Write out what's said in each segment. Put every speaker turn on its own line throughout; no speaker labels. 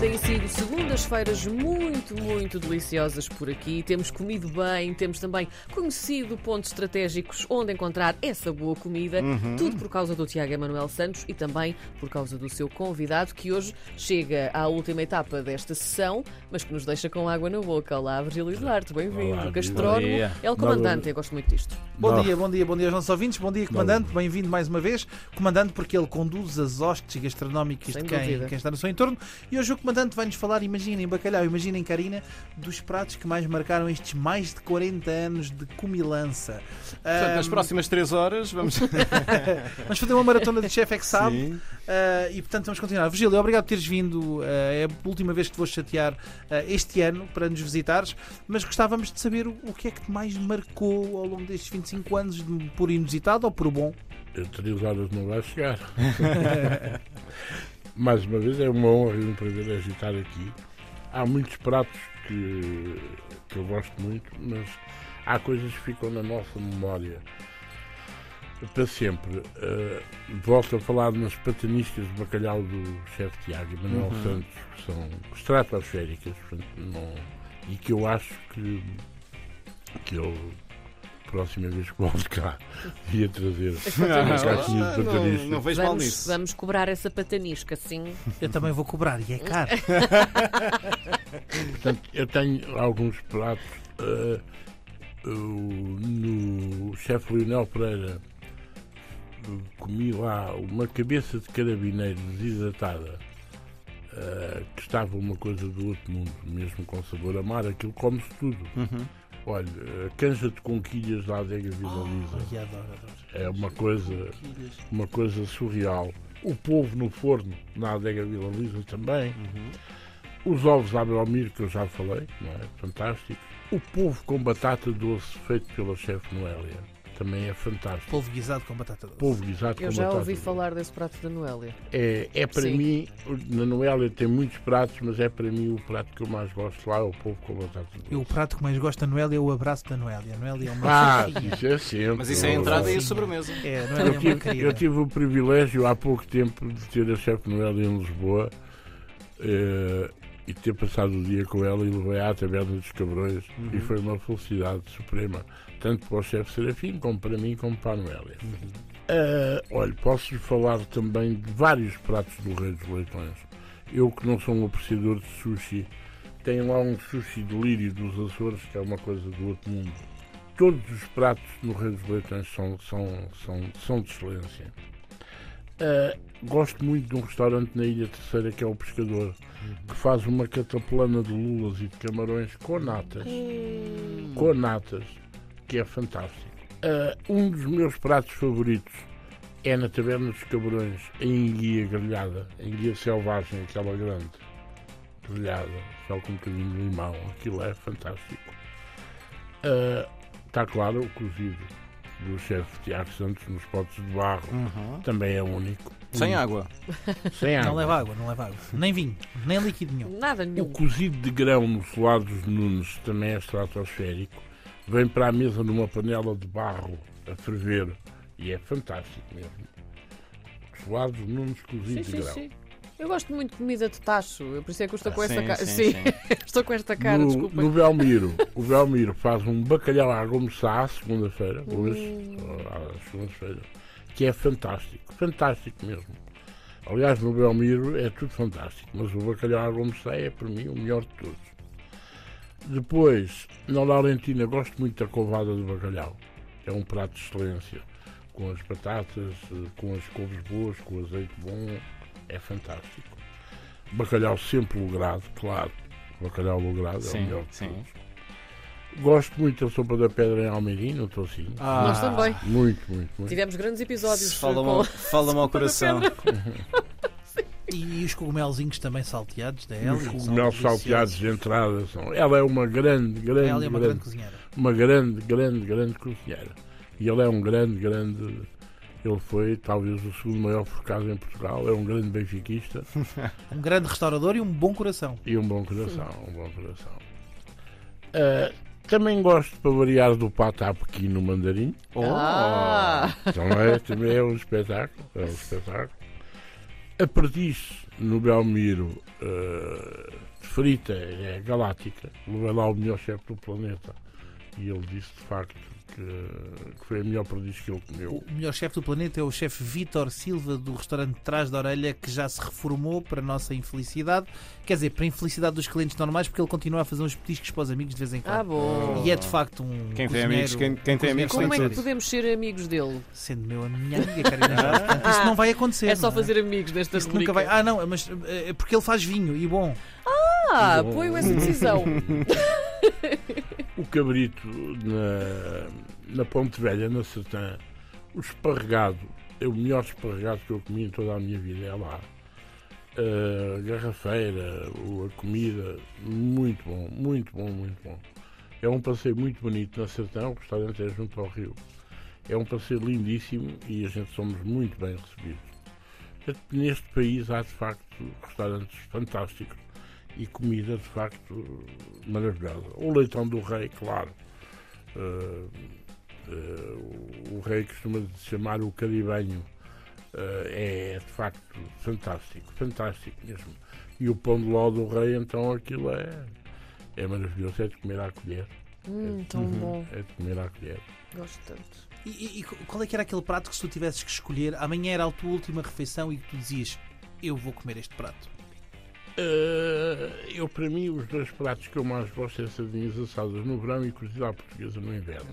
Têm sido segundas-feiras muito, muito deliciosas por aqui. Temos comido bem, temos também conhecido pontos estratégicos onde encontrar essa boa comida. Tudo por causa do Tiago Emanuel Santos e também por causa do seu convidado, que hoje chega à última etapa desta sessão, mas que nos deixa com água na boca. Olá, Virgílio Duarte, bem-vindo. Gastrónomo, é o comandante, eu gosto muito disto.
Bom
Não.
dia, bom dia, bom dia aos nossos ouvintes, bom dia, comandante, bem-vindo mais uma vez. Comandante, porque ele conduz as hostes gastronómicas
Sem
de quem,
dúvida.
quem está no seu entorno. E hoje o comandante vai-nos falar, imaginem, bacalhau, imaginem, Karina, dos pratos que mais marcaram estes mais de 40 anos de comilança.
Portanto, nas
Ahm,
próximas 3 horas vamos.
Vamos fazer uma maratona de chefe é que sabe. Uh, e portanto vamos continuar. Virgílio, obrigado por teres vindo. Uh, é a última vez que te vou chatear uh, este ano para nos visitares, mas gostávamos de saber o, o que é que te mais marcou ao longo destes 25 anos, de- por inusitado ou por bom.
Eu três horas não vai chegar. Mais uma vez é uma honra e um privilégio estar aqui. Há muitos pratos que, que eu gosto muito, mas há coisas que ficam na nossa memória para sempre. Eh, volto a falar nas pataniscas de bacalhau do chefe Tiago e Manuel Santos, que são estratosféricas portanto, não- e que eu acho que, que eu, próxima vez que volto cá, ia trazer uma caixinha de
não,
pataniscas.
não vejo mal
Vamos,
nisso.
vamos cobrar essa patanisca, sim.
Eu também vou cobrar e é caro.
Portanto, eu tenho alguns pratos. eh, o- no chefe Leonel Pereira eh, comi lá uma cabeça de carabineiro desidratada eh, que estava uma coisa do outro mundo, mesmo com sabor amar, aquilo come-se tudo.
Uhum.
Olha, a canja de conquilhas da adega Vila Lisa
Ai, adoro, adoro.
é uma coisa, uma coisa surreal. O polvo no forno na adega Vila Lisa também. Os ovos à Belmiro, que eu já falei, não é? Fantástico. O polvo com batata doce feito pela chefe Noélia também é fantástico.
Polvo guisado com batata doce.
Polvo guisado
Eu
com
já
batata
ouvi
doce.
falar desse prato da Noélia.
É, é para
Sim.
mim, na Noélia tem muitos pratos, mas é para mim o prato que eu mais gosto lá é o polvo com batata doce.
Eu, o prato que mais gosto da Noélia é o abraço da Noélia. A Noélia é uma
Ah, isso é sempre.
Mas isso é a entrada e a sobremesa.
É, a Noélia é
Eu
uma
tive,
querida.
eu tive o privilégio há pouco tempo de ter a chefe Noel em Lisboa eh, e ter passado o dia com ela e levei à taberna dos cabrões e foi uma felicidade suprema, tanto para o chefe Serafim como para mim como para a Noélia. Eh, olha, posso falar também de vários pratos do Rei dos Leitões. Eu que não sou um apreciador de sushi, tenho lá um sushi de lírio dos Açores, que é uma coisa do outro mundo. Todos os pratos no Rei dos Leitões são, são, são, são de excelência. Ah, gosto muito de um restaurante na Ilha Terceira que é o Pescador, que faz uma cataplana de lulas e de camarões com natas. Com natas, que é fantástico. Ah, um dos meus pratos favoritos é na Taberna dos Camarões, a enguia grelhada, a enguia selvagem, aquela grande, grelhada, só com um bocadinho de limão. Aquilo é fantástico. Está claro, o cozido do chefe Tiago Santos nos potes de barro
Uhum.
também é único.
Sem água.
Sem água.
Não leva água, não leva água. Nem vinho, nem líquido nenhum.
Nada
O
nenhum.
cozido de grão no solado dos Nunes também é estratosférico. Vem para a mesa numa panela de barro a ferver e é fantástico mesmo. Solado dos Nunes
Sim,
cozido de
sim,
grão.
sim. Eu gosto muito de comida de tacho, eu por isso é que eu estou com esta cara.
sim,
Sim,
sim.
estou com esta cara,
no,
desculpa.
no Belmiro, o Belmiro faz um bacalhau à gomeçá à segunda-feira, hoje, à segunda-feira, que é fantástico, fantástico mesmo. Aliás, no Belmiro é tudo fantástico, mas o bacalhau à gomeçá é para mim o melhor de todos. Depois, na Laurentina, gosto muito da covada de bacalhau, é um prato de excelência, com as batatas, eh, com as couves boas, com o azeite bom, é fantástico. Bacalhau sempre logrado, claro. Bacalhau logrado é o
Sim,
melhor de
sim.
Gosto muito da sopa da pedra em Almeirim, no Tocinho.
Ah,
Nós também.
Muito, muito, muito.
Tivemos grandes episódios.
Fala-me fala ao coração.
E os cogumelzinhos também salteados da Elia.
Os cogumelos salteados de entrada são. Ela é uma grande, grande,
Elia é uma grande
grande,
cozinheira.
uma grande, grande, grande cozinheira. E ele é um grande, grande. Ele foi talvez o segundo maior forcado em Portugal. É um grande benfiquista
Um grande restaurador e um bom coração.
e um bom coração. Um bom coração. Ah, Também gosto, para variar, do patá pequeno mandarim.
Oh.
Ah,
Também, também é um espetáculo. É um espetáculo. A perdiz no Belmiro eh, frita é galáctica. Levei lá o melhor chefe do planeta. E ele disse de facto que, que foi a melhor perdiz que ele comeu.
O melhor chefe do planeta é o chefe Vítor Silva do restaurante Trás da Orelha, que já se reformou para a nossa infelicidade. Quer dizer, para a infelicidade dos clientes normais, porque ele continua a fazer uns petiscos para os amigos de vez em
ah,
quando.
bom.
E é de facto um.
Quem tem amigos, quem, quem tem amigos
Como é que podemos ser amigos dele?
Sendo meu a minha amiga, Jorge. Portanto, Isso não vai acontecer.
É só
não
fazer amigos nesta
Isso
rubrica.
nunca vai. Ah, não, mas é porque ele faz vinho e bom.
Ah, apoio essa decisão.
O cabrito na, na Ponte Velha, na Sertã, o esparregado, é o melhor esparregado que eu comi em toda a minha vida, é lá. A garrafeira, a comida, muito bom, muito bom, muito bom. É um passeio muito bonito na Sertã, o restaurante é junto ao rio. É um passeio lindíssimo e a gente somos muito bem recebidos. Neste país há de facto restaurantes fantásticos e comida de facto maravilhosa. O leitão do rei, claro. Eh, eh, o- rei costuma chamar o caribenho. eh, é de facto fantástico, fantástico mesmo. E o pão de ló do rei, então aquilo é, é maravilhoso, é de comer à colher.
Hum, tão bom.
É de comer à colher.
Gosto tanto.
E, e- e qual é que era aquele prato que se tu tivesses que escolher, amanhã era a tua última refeição e que tu dizias, eu vou comer este prato?
Eh, eu, para mim, os dois pratos que eu mais gosto é sardinhas assadas no verão e cozida à portuguesa no inverno.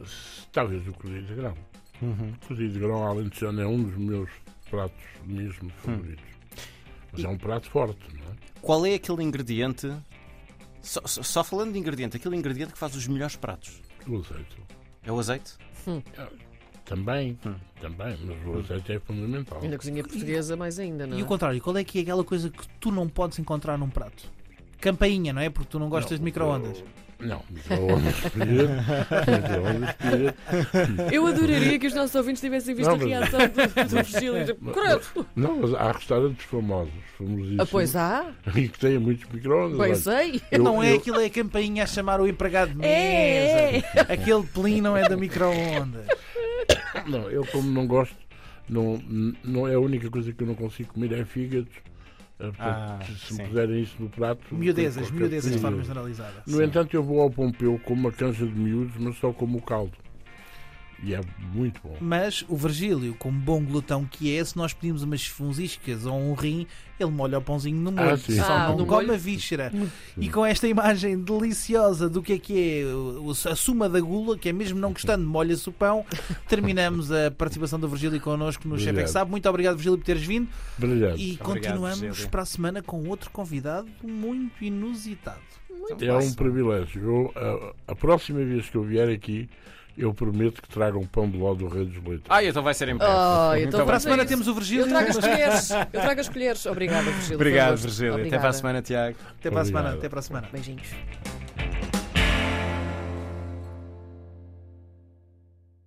S- Talvez o cozido de grão.
Uhum.
O cozido de grão alentejano é um dos meus pratos mesmo favoritos. Mas é um prato forte, não é?
Qual é aquele ingrediente? Só, só- só falando de ingrediente, aquele ingrediente que faz os melhores pratos.
O azeite.
É o azeite?
Também,
Hum.
também, mas o azeite é fundamental.
E na cozinha portuguesa, mais ainda, não
E
é?
o contrário, qual é que é aquela coisa que tu não podes encontrar num prato? Campainha, não é? Porque tu não gostas de micro-ondas.
Não, micro-ondas espírito. Micro-ondas espírito.
Eu adoraria que os nossos ouvintes tivessem visto
Não,
a
mas-
reação do, do Virgílio. Tipo, Credo!
Não, mas há restaurantes famosos, famosíssimos.
Ah, pois há,
E que têm muitos micro-ondas. olha.
sei.
Eu-
não é
eu-
aquilo, é a campainha a chamar o empregado de mesa.
É, é.
Aquele pelim não é da micro-ondas.
Não, eu como não gosto, não, não é a única coisa que eu não consigo comer é fígados. Eh, portanto,
Ah,
se
sim.
me puserem isso no prato.
Miudezas, miudezas de forma generalizada.
No entanto, eu vou ao Pompeu com uma canja de miúdos, mas só como o caldo. E é muito bom.
Mas o Virgílio, como bom glutão que é, se nós pedimos umas funziscas ou um rim, ele molha o pãozinho no molho.
Ah, sim.
Só
Ah,
não
no
come
molho.
a víscera. E com esta imagem deliciosa do que é que é a suma da gula, que é mesmo não gostando, molha-se o pão, terminamos a participação do Virgílio connosco no Chefe é que. Sabe. Muito obrigado, Virgílio, por teres vindo.
Brilhante.
E
Obrigado,
continuamos
Virgílio.
para a semana com outro convidado muito inusitado.
É um privilégio. Eu, a, a próxima vez que eu vier aqui, eu prometo que traga um pão de ló do Rei dos Leitos.
Ah, então vai ser em breve.
Oh, então
Muito
Para a semana temos o Virgílio.
Eu trago as colheres. Eu trago as colheres. Obrigada, Virgílio.
Obrigado. Virgílio. Até
Obrigada.
para a semana, Tiago.
Até para a semana. Até para a semana.
Beijinhos.